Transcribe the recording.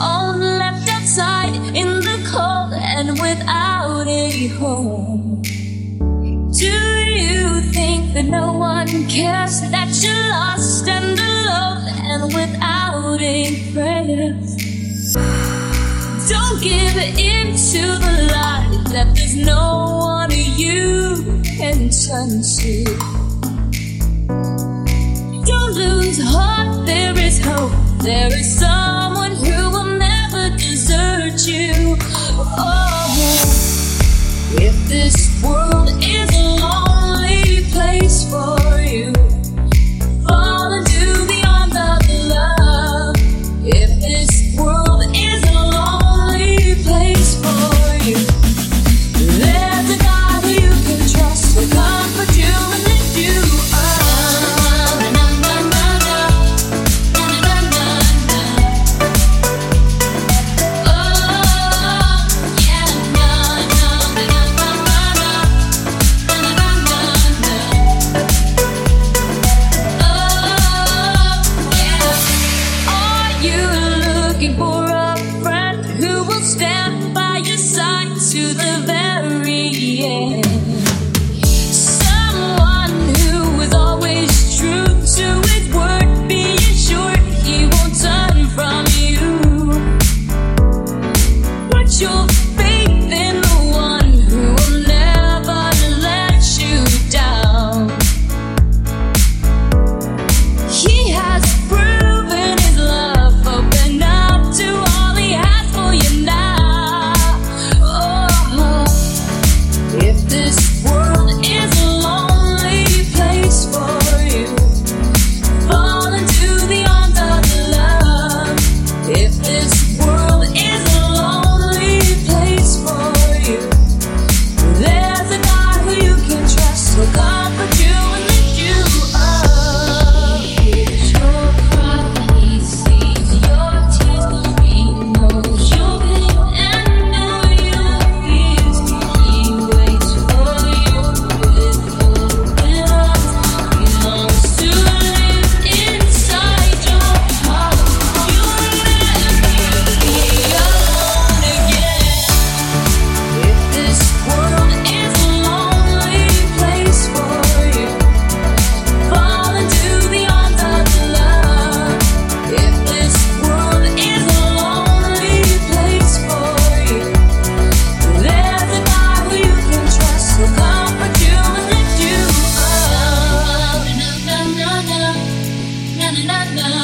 all left outside in the cold and without a home. Do you think that no one cares that you're lost and alone and without a prayer? Don't give in to the lie that there's no one you can turn to. Don't lose heart, there is hope. There is someone stand. another.